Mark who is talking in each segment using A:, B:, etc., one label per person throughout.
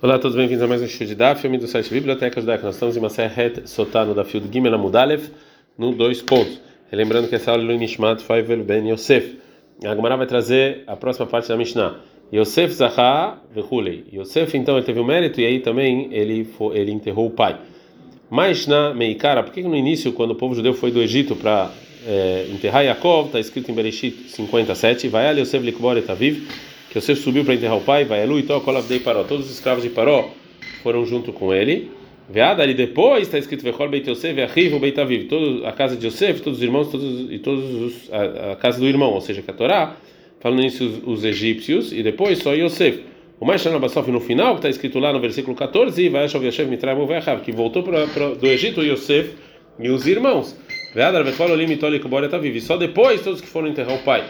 A: Olá a todos, bem-vindos a mais um show de Daf, filme do site Biblioteca Judaica. Nós estamos em Maseret Sotá no Dafio do Gimel Amudalev, no dois pontos. Lembrando que essa aula é Lui Nishmat Faivel Ben Yosef. A Gemara vai trazer a próxima parte da Mishnah. Yosef Zahá Vehulei. Yosef, então, ele teve o mérito e aí também ele, foi, ele enterrou o pai. Mas na Meikara, por que no início, quando o povo judeu foi do Egito para é, enterrar Yaakov, está escrito em Bereshit 57, vai ali Yosef Likbor Etaviv Yosef subiu para enterrar o pai, vai Elu e Tokolavdei Paró. Todos os escravos de Paró foram junto com ele. Veada ali depois está escrito Vechol Beit Yosef Veachiv Beit Aviv. A casa de Yosef, todos os irmãos, todos e todos os, a, a, casa do irmão, ou seja, que a Torá falando isso os, os egípcios e depois só Yosef. O mais Bassof no final, que está escrito lá no versículo 14, vai achar Yosef Mitraim Veachav, que voltou pra, pra, do Egito Yosef e os irmãos. Veada Vechol Olim Itolik Boret Aviv. E só depois todos que foram enterrar o pai.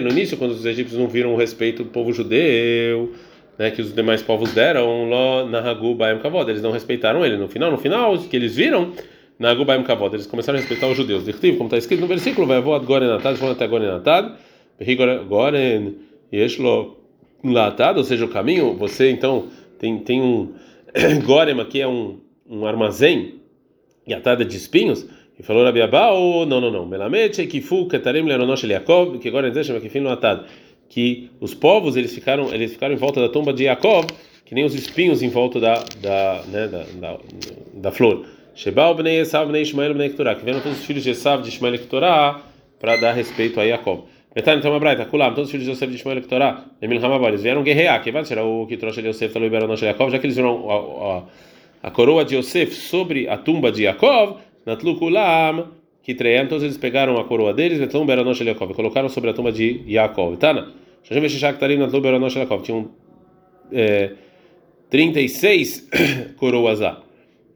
A: No início, quando os egípcios não viram o respeito do povo judeu, né, que os demais povos deram, eles não respeitaram ele. No final, no final, que eles viram, eles começaram a respeitar os judeus. Como está escrito no versículo, vai voar Gorenatad, foram até Gorenatad, Goren Yeshlo Latad, ou seja, o caminho, você então tem, tem um Gorem aqui é um, um armazém, e atada de espinhos. E falou Rabi Abau, não, não, não. Melamed Kifu Ketarim Leonosh Yaakov, que agora diz que no atad, que os povos eles ficaram eles ficaram em volta da tumba de Yaakov, que nem os espinhos em volta da da né, da, da, da flor. Shebal bnei Esav bnei Ishmael bnei que vieram todos os filhos de Esav de Ishmael e Keturah para dar respeito a Yaakov. Metan então uma braita, kulam, todos os filhos de Yosef de Ishmael e Keturah, Emil Hamabal, eles vieram guerrear, que vai ser o que trouxe de Yosef, falou Iberonosh Yaakov, já que eles viram a, a, a coroa de Yosef sobre a tumba de Yaakov, Natlukulam, que treiam, todos eles pegaram a coroa deles, Vetlum Beranosh Yaakov, e colocaram sobre a tumba de Yaakov. Tana, Shashem Veshishak Tarim Natlu Beranosh Yaakov, tinham é, 36 coroas lá.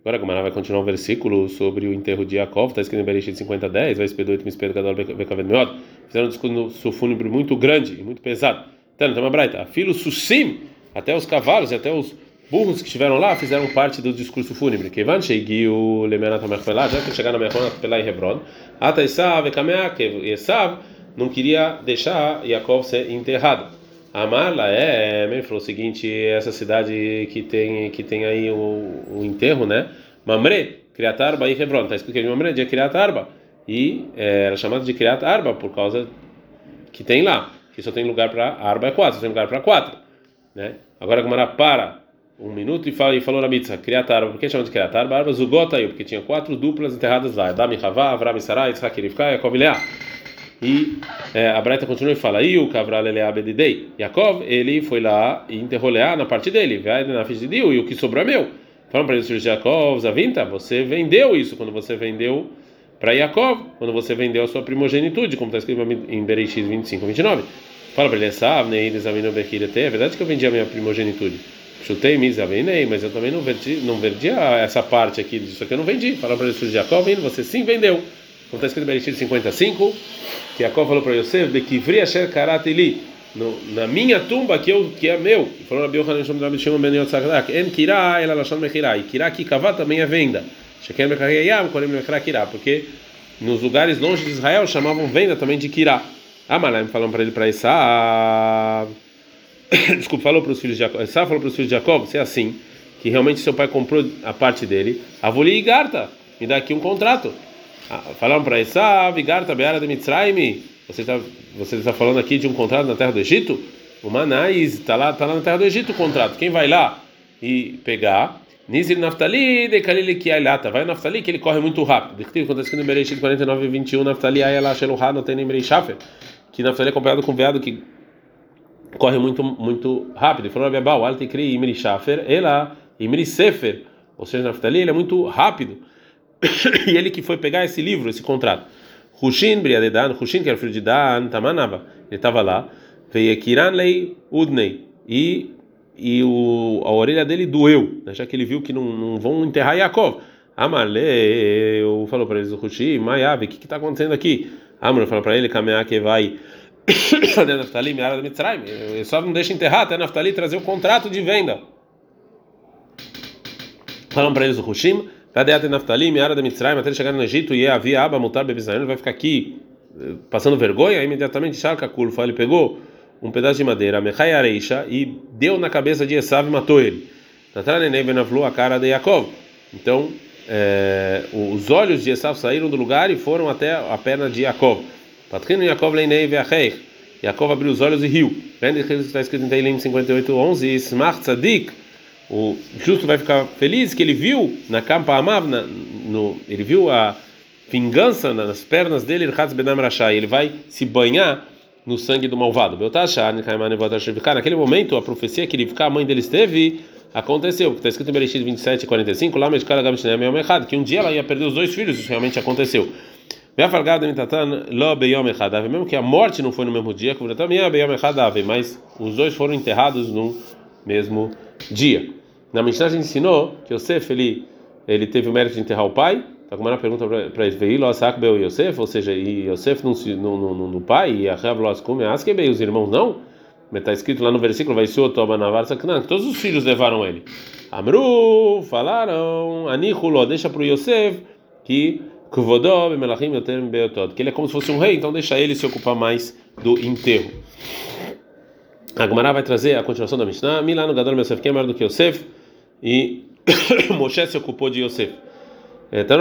A: Agora a Gamara vai continuar o um versículo sobre o enterro de Yaakov, está escrito em Bereshit 50, 10, vai espedoit misped gadol bekaved meod. Fizeram um discurso fúnebre muito grande muito pesado. Tana, tem uma braita, filo susim, até os cavalos e até os burros que estiveram lá fizeram parte do discurso fúnebre. Kevan Sheigiu Lemenat HaMechpelah, já que chegaram na Mechpelah em Hebron, Ata Esav e Esav não queria deixar Yaakov ser enterrado. Amar é, ele falou o seguinte, essa cidade que tem que tem aí o, o enterro, né? Mamre, Kriat Arba e Hebron, está escrito que Mamre de Kriat Arba e é, era chamado de Kriat Arba por causa que tem lá, que só tem lugar para Arba é quatro, só tem lugar para quatro, né? Agora como era para um minuto e, fala, e falou na mitzvah, criat arba, por que chama de criat arba? Aí, porque tinha quatro duplas enterradas lá, Adam Havá, Avram Sarai, Yitzhak e Yaakov e Leá. E é, a Breta continua e fala, e o Kavra Leleá Bedidei, Yaakov, ele foi lá e enterrou Leá na parte dele, na Dio, e o que sobrou é meu. Falam para ele, Yaakov, Zavinta, você vendeu isso quando você vendeu para Yaakov, quando você vendeu a sua primogenitude, como está escrito em Bereshit 25, 29. Fala para ele, é verdade que eu vendi a minha primogenitude. Chutei Mizavinei, mas eu também não vendi, não vendi essa parte aqui disso aqui, eu não vendi. Falou para Yosef Jacob, você sim vendeu. Como está escrito em Bereshit 55, que Jacob falou para Yosef, Bekivri Asher Karatili, na minha tumba que, eu, que é meu. Falou Rabi Yohanan Shom Rabi Shimon Ben Yotzakdak, En Kirá, ela Lashon Mechirá, e Kirá Kikavá também é venda. Shekem Mechirayam, Korem Mechirá Kirá, porque nos lugares longe de Israel chamavam venda também de Kirá. Amalaim falando para ele para Issa. desculpa, falou para os filhos de Jacob, Sá falou para os filhos de Jacob, se é assim, que realmente seu pai comprou a parte dele, Avoli e Garta, me dá aqui um contrato. Ah, falaram para Esav, Garta, Beara de Mitzrayim, você está você está falando aqui de um contrato na terra do Egito? O Manais está lá, tá lá na terra do Egito o contrato. Quem vai lá e pegar? Nizir Naftali de Kalili Kiailata. Vai Naftali que ele corre muito rápido. Quando está escrito em Bereshit 49 e 21, Naftali Ayala Sheluha não tem nem Shafer. Que Naftali é comparado com veado que corre muito muito rápido. Falou Rabi Abau, Al Tikri Imri Shafer, ela Imri Sefer, ou seja, Naftali, ele é muito rápido. e ele que foi pegar esse livro, esse contrato. Hushin Briadedan, Hushin que era filho de Dan, Tamanava, ele estava lá. Veio Kiran Lei Udnei e e o, a orelha dele doeu, né, já que ele viu que não, não vão enterrar Yaakov. Amaleu falou para eles, Hushi, Maiave, o que está acontecendo aqui? Amor falou para ele, Kameá que vai Naftali, Miara da Mitzrayim. Só não deixa enterrar até Naftali trazer o contrato de venda. Falam para eles o Hushim, cadê a Naftali, Miara da Mitzrayim, até ele chegar no Egito e havia Aba Mutar Bebizraim, ele vai ficar aqui eh, passando vergonha, imediatamente Sharka Kulfa, ele pegou um pedaço de madeira, Mechai Areisha, e deu na cabeça de Esav e matou ele. Natranenei Benavlu, a cara de Yaakov. Então, é, os olhos de Esav saíram do lugar e foram até a perna de Yaakov. Patrino Yaakov leinei ve'acheich. Yaakov abriu os olhos e riu. Está escrito em Teilim 58, 11, Smart Tzadik, o justo vai ficar feliz que ele viu na campa Amav, na, no, ele viu a vingança nas pernas dele, ele vai se banhar no sangue do malvado. Naquele momento, a profecia que ele ficar a mãe dele esteve aconteceu, está escrito em Bereshit 27, 45, lá que um dia ela ia perder os dois filhos, isso realmente aconteceu. Mesmo que a morte não foi no mesmo dia, mas os dois foram enterrados no mesmo dia. Na Mishnah a gente ensinou que Yosef ele, ele teve o mérito de enterrar o pai. Tá como uma pergunta para ele, Yosef, ou seja, e Yosef no, no, no, no pai, e a Loskum, Askebei, os irmãos não. Está escrito lá no versículo, vai que todos os filhos levaram ele. Amru, falaram, Anihulo, deixa para o Yosef que Que ele é como se fosse um rei, então deixa ele se ocupar mais do enterro. A vai trazer a continuação da Mishnah. Milano Gadol Yosef, quem é maior do que Yosef? E Moshe se ocupou de Yosef. Então,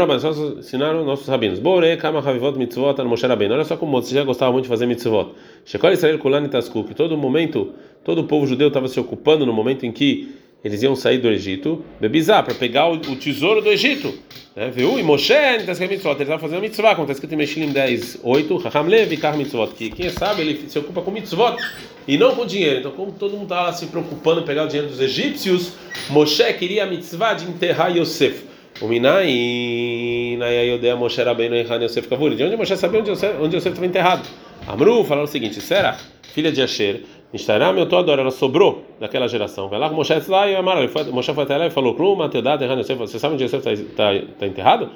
A: ensinaram nossos rabinos. Bore, Kama Havivot Mitzvot Moshe Rabbeinu. Olha só como Moshe gostava muito de fazer mitzvot. Shekol Israel Kulani Tasku, que todo momento, todo o povo judeu estava se ocupando no momento em que eles iam sair do Egito, bebizar, para pegar o, o, tesouro do Egito. Né? Viu? E Moshe, ele estava fazendo mitzvah, como está escrito em Meshilim 10, 8, Raham Levi, Kar Mitzvot, que quem sabe ele se ocupa com mitzvot e não com dinheiro. Então, como todo mundo estava se preocupando em pegar o dinheiro dos egípcios, Moshe queria a mitzvah de enterrar Yosef. O Minai, Nayayodea Moshe Rabbeinu Ehan Yosef Kavuri. De onde Moshe sabia onde Yosef, onde Yosef estava enterrado? Amru falaram o seguinte: Será, filha de Asher, Nishtará meu Todor, ela sobrou daquela geração. Vai lá com Moshe lá e Amara. Moshe foi até lá e falou: Klum, Mateodat Ehan Yosef. Você sabe onde Yosef está tá, enterrado?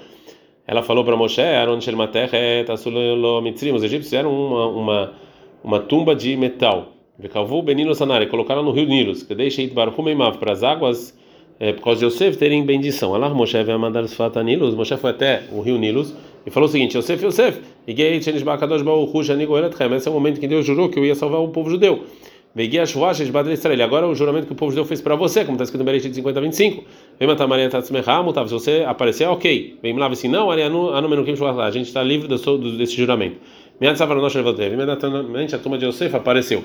A: Ela falou para Moshe: Shelmatech, Tasulolo Mitzrim. Os egípcios eram uma, uma, uma tumba de metal. Vekavu Benilo Sanari, colocaram no rio Nilos, que deixa it barhumeimav para as águas, é, por causa de Yosef terem bendição. Allah Moshe veio mandar os fata Nilos, Moshe foi até o rio Nilos e falou o seguinte: Yosef, Yosef. Esse é o momento que Deus jurou que eu ia salvar o povo judeu. Agora o juramento que o povo judeu fez para você, como está escrito no Bereshit 50, 25. Vem matar Maria. Se você aparecer, ok. Vem lá, se não, a gente está livre desse juramento. Imediatamente a turma de Yosef apareceu.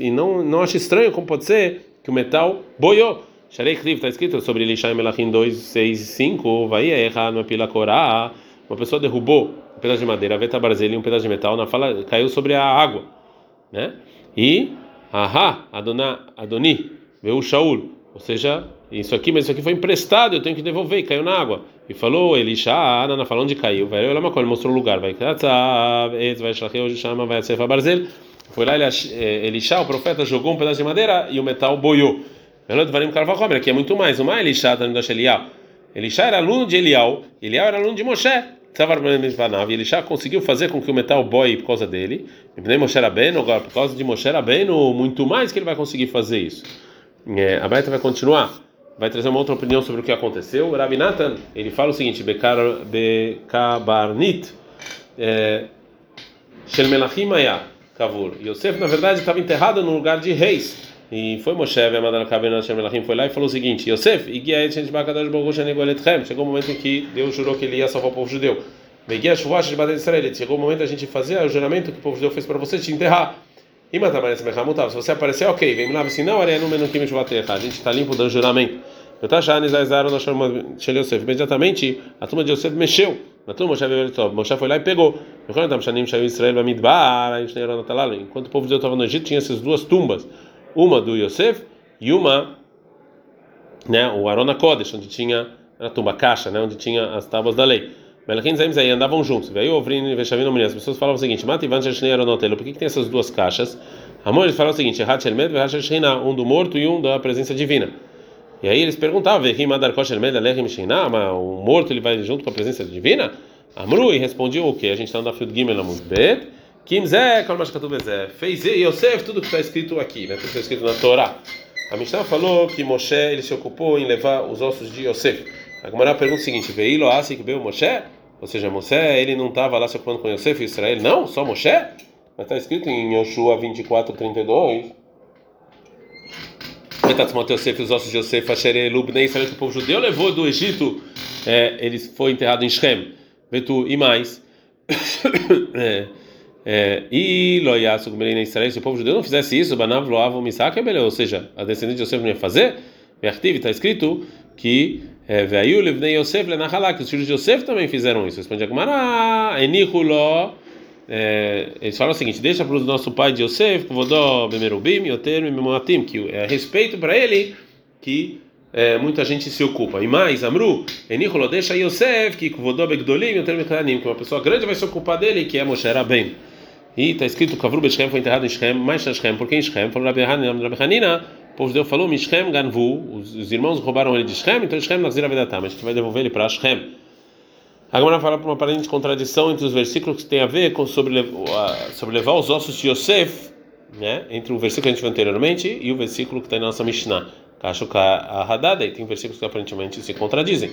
A: E não, não acha estranho como pode ser que o metal boiou. Sharei está escrito sobre Elisha Melachim 2, 6 5. Vai errar no pila corá. Uma pessoa derrubou um pedaço de madeira, veta barzelha e um pedaço de metal na fala caiu sobre a água, né? E aha, Adona, Adoni, veio Shaul, ou seja, isso aqui, mas isso aqui foi emprestado, eu tenho que devolver, caiu na água. E falou Elisha, Ana, falou onde caiu. Vai ele mostrou o lugar. Vai, vai chama, vai ser barzel. Foi lá eh, Elisha, o profeta, jogou um pedaço de madeira e o metal boiou. Aqui é muito mais. Uma Elisha, Elial. Elisha era aluno de Elial, Elial era aluno de Moshe. E Elisha conseguiu fazer com que o metal boie por causa dele. Agora por causa de Moshe Rabbeinu, muito mais que ele vai conseguir fazer isso. É, a Baita vai continuar vai trazer uma outra opinião sobre o que aconteceu. Rabi Nathan, ele fala o seguinte: Bekabarnit, é, Shel Melachim Kavur. Yosef, na verdade, estava enterrado no lugar de reis. E foi Moshe, foi lá e falou o seguinte: Yosef, chegou o momento em que Deus jurou que ele ia salvar o povo judeu. Chegou o momento da gente fazer o juramento que o povo judeu fez para você te enterrar. E se você aparecer, ok, vem lá, se não, a gente está limpo do juramento. Eu tá achando Isaíaram nós chamamos de Yosef. Imediatamente a turma de Yosef mexeu. A turma Moshe veio Moshe foi lá e pegou. Enquanto o povo de Deus estava no Egito, tinha essas duas tumbas, uma do Yosef e uma, né, o Arona Kodesh, onde tinha a tumba caixa, né, onde tinha as tábuas da lei. Melachim Zaim andavam juntos. Veio Ovrin e Veshavim As pessoas falavam o seguinte: Mata Ivan Sheshnei Aronotelo. Por que, que tem essas duas caixas? Amor, eles falavam o seguinte: um do morto e um da presença divina. E aí eles perguntavam: Vehim o morto ele vai junto com a presença divina? Amru e respondiam o que? A gente está no Field Gimel Amud Bet. Kimzé. Fez Yosef tudo que está escrito aqui, né? Tudo que está escrito na Torá. A Mishnah falou que Moshe ele se ocupou em levar os ossos de Yosef. A Gemara pergunta o seguinte: Veilo Asik Beu Moshe? Ou seja, Moshe, ele não estava lá se ocupando com Yosef e Israel? Não, só Moshe? Mas está escrito em Yoshua 24, 32. Metatzmot Yosef, os ossos de Yosef, Asher Lubnei Israel, que o povo judeu levou do Egito, é, ele foi enterrado em Shem. Vetu, e mais. é, e Loyasu Gmelei Israel, se o povo judeu não fizesse isso, Banav Loav Misak, ou seja, a descendente de Yosef não ia fazer. Vertiv, está escrito que é, Veio Livnei Yosef Lenahalá, que os filhos de Yosef também fizeram isso. Responde Agmará, Enihulo. É, eles falam o seguinte: deixa para o nosso pai de Yosef, Vodó Bemerubim, Yoter Memoatim, que é respeito para ele que é, muita gente se ocupa. E mais, Amru, Enicholo, deixa Yosef, que Vodó Begdolim, Yoter Meklanim, que uma pessoa grande vai se ocupar dele, que é Moshe Rabem. E está escrito Kavru Beshem foi enterrado em Shem, mais Shem, porque em Shem, falou Rabi Hanina, o povo judeu falou, Mishchem Ganvu, os, os irmãos roubaram ele de Shem, então Shem Nazir Avedatam, a gente vai devolver ele para Shem. Agora fala para uma aparente contradição entre os versículos que tem a ver com sobre, sobre levar os ossos de Yosef, né? Entre o versículo que a gente viu anteriormente e o versículo que está na nossa Mishnah. Kashuka Hadada, e tem versículos que aparentemente se contradizem.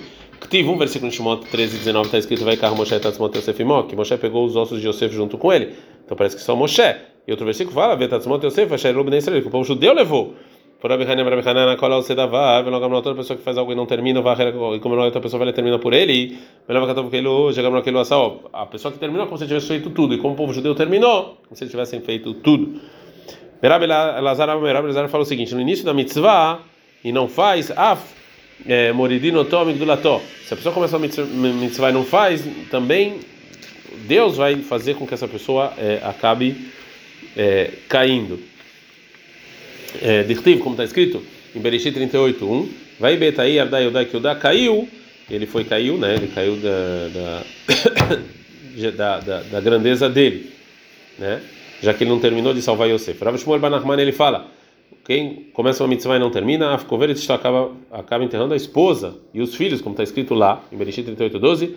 A: Tive um versículo em Shimot 13, 19, está escrito: Vai carro Moshe Tatzmot Yosef Imó, que Moshe pegou os ossos de Yosef junto com ele. Então parece que só Moshe. E outro versículo fala: Vetatzmot Yosef, Asher Lubnei Israel, que o povo judeu levou. Por Abihanem, Abihanem, na cola você dava, Velogam, toda pessoa que faz algo e não termina, e como não outra pessoa vai termina por ele, a pessoa que terminou como se tivesse feito tudo, e como o povo judeu terminou, como se tivessem feito tudo. Merab Lazar fala o seguinte: no início da mitzvah, e não faz, af, é, moridino tomig do lató. Se a pessoa começa a mitzvah e não faz, também Deus vai fazer com que essa pessoa é, acabe é, caindo é, Dirtiv, como está escrito em Bereshit 38, 1, vai Betai Ardai Yodai Kyodá caiu, ele foi caiu, né? Ele caiu da da, da, da, da, grandeza dele, né? Já que ele não terminou de salvar Yosef. Rav Shmuel Banachman ele fala: quem começa uma mitzvah e não termina, a acaba acaba enterrando a esposa e os filhos, como está escrito lá em Bereshit 38, 12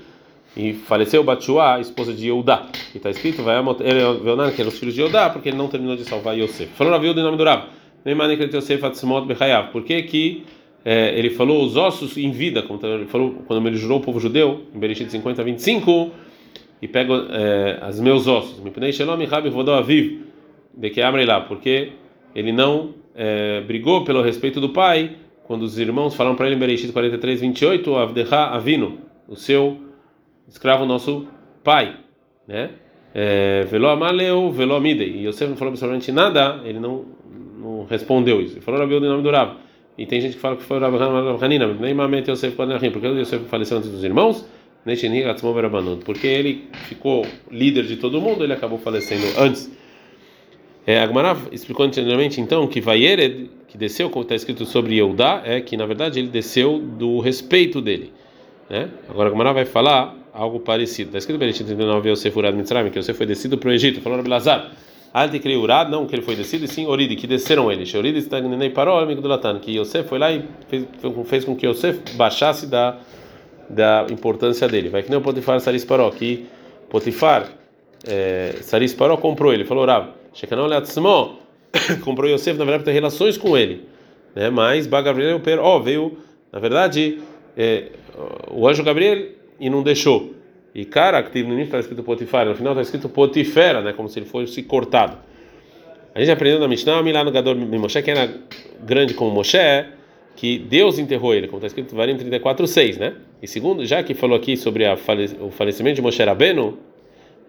A: e faleceu Batshua, a esposa de Yehudá. E está escrito, vai Veonan, que eram os filhos de Yehudá, porque ele não terminou de salvar Yosef. Falou Yehud em nome do Rav. Por que que é, ele falou os ossos em vida, como ele falou quando ele jurou o povo judeu, em Bereshit 50, 25, e pega é, os meus ossos. De que abre lá, porque ele não é, brigou pelo respeito do pai, quando os irmãos falaram para ele em Bereshit 43, 28, Avdeha Avino, o seu escravo, nosso pai, né? Velo amaleu, velo amidei. E Yosef não falou absolutamente nada, ele não não respondeu isso. Ele falou Rabi em nome do Rav. E tem gente que fala que foi Rabi Hanina, nem Mamet Yosef Panerahim, porque Yosef faleceu antes dos irmãos, porque ele ficou líder de todo mundo, ele acabou falecendo antes. É, Agmará explicou anteriormente então que Vayered, que desceu, como está escrito sobre Yehudá, é que na verdade ele desceu do respeito dele. Né? Agora Agmará vai falar algo parecido. Está escrito em Bereshit 39, Yosef Urad Mitzrayim, que Yosef foi descido para o Egito. Falou Rabi Lazar. Alti Urad, não que ele foi descido, e sim Oride, que desceram ele. Oride estagnei parou, amigo do Latan, que Yosef foi lá e fez, fez com que Yosef baixasse da, da importância dele. Vai que nem o Potifar Saris Paró, que Potifar é, Saris Paró comprou ele, falou Rav, Shekanol Leatzmo, comprou Yosef, na verdade, para ter relações com ele. Né? Mas Bagabriel oh, veio, na verdade, é, o anjo Gabriel e não deixou. E cara, que no início está escrito Potifar, no final está escrito Potifera, né? Como se ele fosse cortado. A gente aprendeu na Mishnah, Milá no Gador Moshe, que era grande como Moshe, que Deus enterrou ele, como está escrito em Varim 34:6, né? E segundo, já que falou aqui sobre fale, o falecimento de Moshe Rabeno,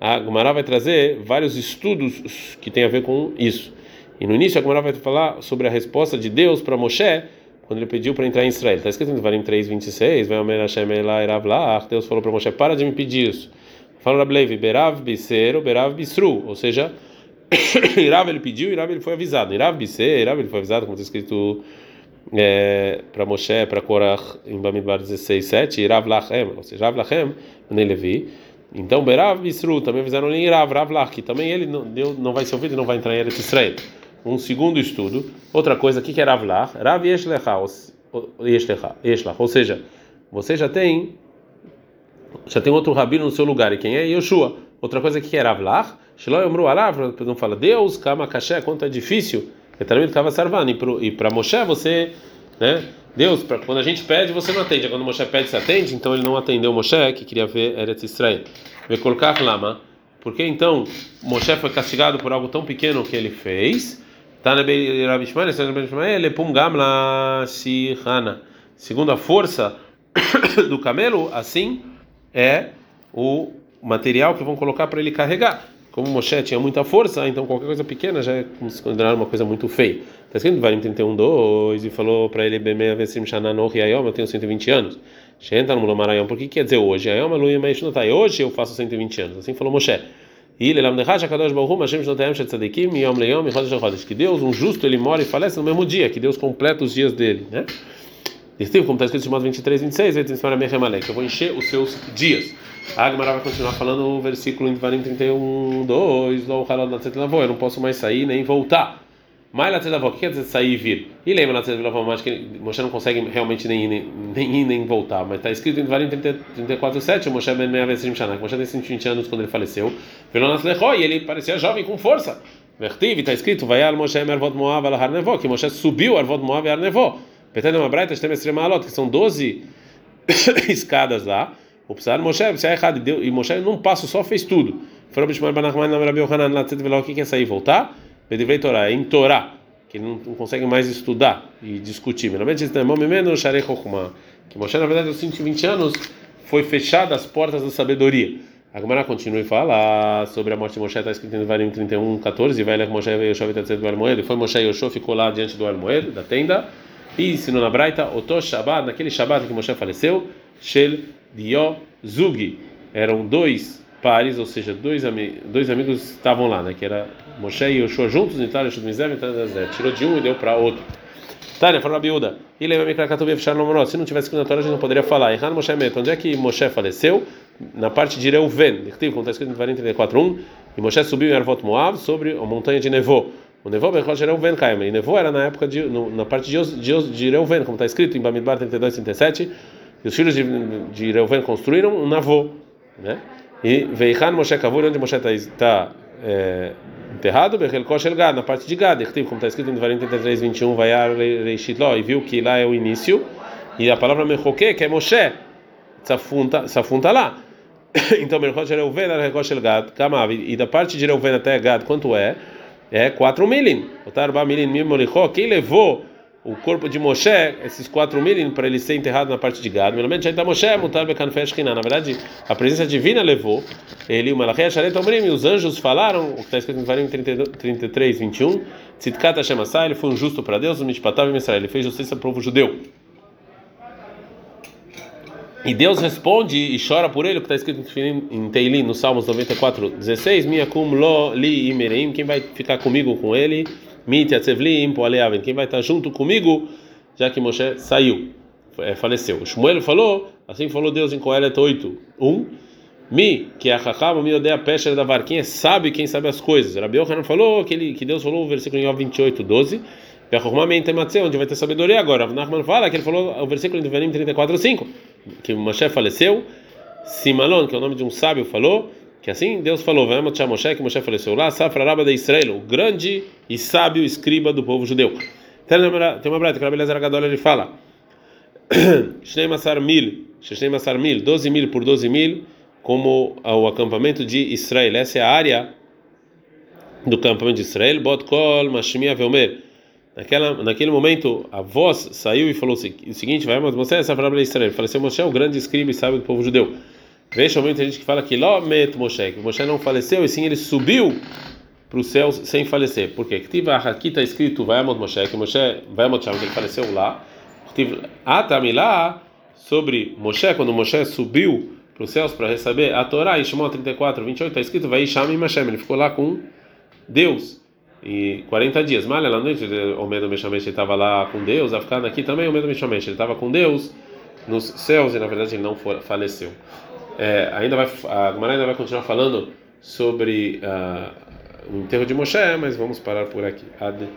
A: a Gumara vai trazer vários estudos que tem a ver com isso. E no início a Gumara vai falar sobre a resposta de Deus para Moshe quando ele pediu para entrar em Israel. Está escrito em Varim 3:26, vai Omer Hashem Elav Deus falou para Moshe, para de me pedir isso. Fala Rablevi, Berav Biser, Berav Bisru, ou seja, Irav ele pediu, Irav ele foi avisado. Irav Biser, Irav ele foi avisado, como está escrito é, para Moshe, para Korach, em Bamidbar 16:7, Irav Lachem, ou seja, Irav Lachem, nem Levi. Então, Berav Bisru, também avisaram em Irav, Rav que também ele não, Deus não vai ser ouvido e não vai entrar em Eretz Israel um segundo estudo. Outra coisa, o que é Rav Lach? Rav Yeshlecha, ou seja, você já tem já tem outro rabino no seu lugar, e quem é? Yoshua. Outra coisa, que é Rav Lach? Shelo Yomru Alav, não fala, Deus, Kama Kasher, quanto é difícil, Etarmit Kava Sarvan, e para Moshe você, né? Deus, pra, quando a gente pede, você não atende. Quando Moshe pede, você atende. Então ele não atendeu Moshe, que queria ver Eretz Israel. Vekolkach Lama. Porque então Moshe foi castigado por algo tão pequeno que ele fez. Segundo a força do camelo, assim é o material que vão colocar para ele carregar. Como Moshe tinha muita força, então qualquer coisa pequena já é considerada uma coisa muito feia. Está escrito em Varim 31, 2, e falou para ele, eu tenho 120 anos. Shenta no Mulomarayom, por que quer dizer hoje? Ayom, Aluia, Maishnotai. Hoje eu faço 120 anos. Assim falou Moshe. Que Deus, um justo, ele mora e falece no mesmo dia, que Deus completa os dias dele, né? Como está escrito em modo 23, 26, eu vou encher os seus dias. A Agmará vai continuar falando o versículo em Varim 31, 2, eu não posso mais sair nem voltar. Mas Latzelavó, o que quer dizer sair e vir? E lembra Latzelavó, mas que Moshe não consegue realmente nem nem, nem, ir, nem voltar. Mas está escrito em Varim 34, 7, o Moshe ben Meavesim Shanak. Moshe tem 120 anos quando ele faleceu. E ele parecia jovem com força. Vertiv, está escrito, vai al Moshe Mervot Moav al Har Nevó, que Moshe subiu Arvot Moav e Har Nevó. Petendo uma braita, tem esse malot, que são 12 escadas lá. O Psar Moshe, Psar é errado, e Moshe num passo só fez tudo. Falou Bishmar Banachman, Yohanan, Latzet Veló, o que quer sair e voltar? Pedivrei Torá, em Torá, que ele não, consegue mais estudar e discutir. Chokmah, que Moshe, na verdade, aos 120 anos, foi fechada as portas da sabedoria. A Gemara continua e fala sobre a morte de Moshe, está escrito em Varim 31, 14, vai ler Moshe e Yoshua do Almoed, foi Moshe e Yoshua, ficou lá diante do Almoed, da tenda, e ensinou na Braita, Oto Shabbat, naquele Shabbat que Moshe faleceu, Shel Dio Zugi, eram dois pares, ou seja, dois, ami dois amigos estavam lá, né? Que era Moshe e Yoshua juntos, Nitar, Yoshua Mizem, tirou de um e deu para outro. Tânia, falou biúda. E lembra Se não tivesse escrito na Torá, a gente não poderia falar. Erran Moshe Met. Onde é que Moshe faleceu? Na parte de Reuven. Como está escrito em 34.1. E Moshe subiu em Arvot Moab sobre a montanha de Nevô. O Nevô Bechosh Reuven Kaima. E Nevô era na época de, no, na parte de, de, de Reuven, como está escrito em Bamidbar 32, 37. E os filhos de, de Reuven construíram um Navô. Né? E Veichan Moshe Kavur, onde Moshe está é, enterrado, Bechelkosh Gad, na parte de Gad, como está escrito em 43, 21, vai Reishitlo, e viu que lá é o início, e a palavra Mechoke, que é Moshe, Safunta lá. Então, Merkosh Reuven, Rekosh Gad, Kamav, e da parte de Reuven até Gad, quanto é? É 4 milin. Otar Ba milin, Mimolichó, quem levou o corpo de Moshe, esses quatro milin, para ele ser enterrado na parte de Gad. Normalmente, está Moshe, Mutar Bekanfesh Na verdade, a presença divina levou ele, o Malachia Sharet Omrim, e os anjos falaram, o que está escrito em Varim 33, 21, Tzitkat Hashem Asai, ele foi um justo para Deus, o Mishpatav e Israel, ele fez justiça para o povo judeu. E Deus responde e chora por ele, o que está escrito em Teilim, no Salmos 94, 16, Miakum lo li imereim, quem vai ficar comigo com ele? Quem vai estar junto comigo, já que Moshe saiu, é, faleceu. Shmuel falou, assim falou Deus em Coelet 8, 1. Mi, que é a Hakam, mi odeia a da var. Quem é sábio, quem sabe as coisas. Rabi Yohanan falou que, ele, que Deus falou o versículo em 28, 12. Onde vai ter sabedoria agora. Nachman fala que ele falou o versículo em Devarim 34, 5. Que Moshe faleceu. Simalon, que é o nome de um sábio, falou que assim Deus falou, vamos chamar Moshe, que Moshe faleceu lá, Safraraba de Israel, o grande e sábio escriba do povo judeu. Tem uma brata que a Beleza Gadol ele fala, Shnei Masar Mil, Shnei Masar Mil, 12 mil por 12 mil, como o acampamento de Israel. Essa é a área do acampamento de Israel. Bot Kol Mashmia Velmer. Naquela, naquele momento, a voz saiu e falou o seguinte: Vai, mas é Safraraba de Israel. Faleceu Moshe, o grande escriba e sábio do povo judeu. Veja, tem gente que fala que Lomet Moshe, que Moshe não faleceu, e sim ele subiu para os céus sem falecer. Por quê? Aqui está escrito Vayamot Moshe, que Moshe, Vayamot Shem, que ele faleceu lá. Atamilá, sobre Moshe, quando Moshe subiu para os céus para receber a Torá, em Shimon 34, 28, está escrito vai Sham Hashem, ele ficou lá com Deus. E 40 dias, mal na noite, o medo Meshamesh estava lá com Deus, a ficar aqui também o medo Meshamesh, ele estava com Deus nos céus e na verdade ele não faleceu. É, ainda vai, a Gemara ainda vai continuar falando sobre uh, o enterro de Moshe, mas vamos parar por aqui. Ad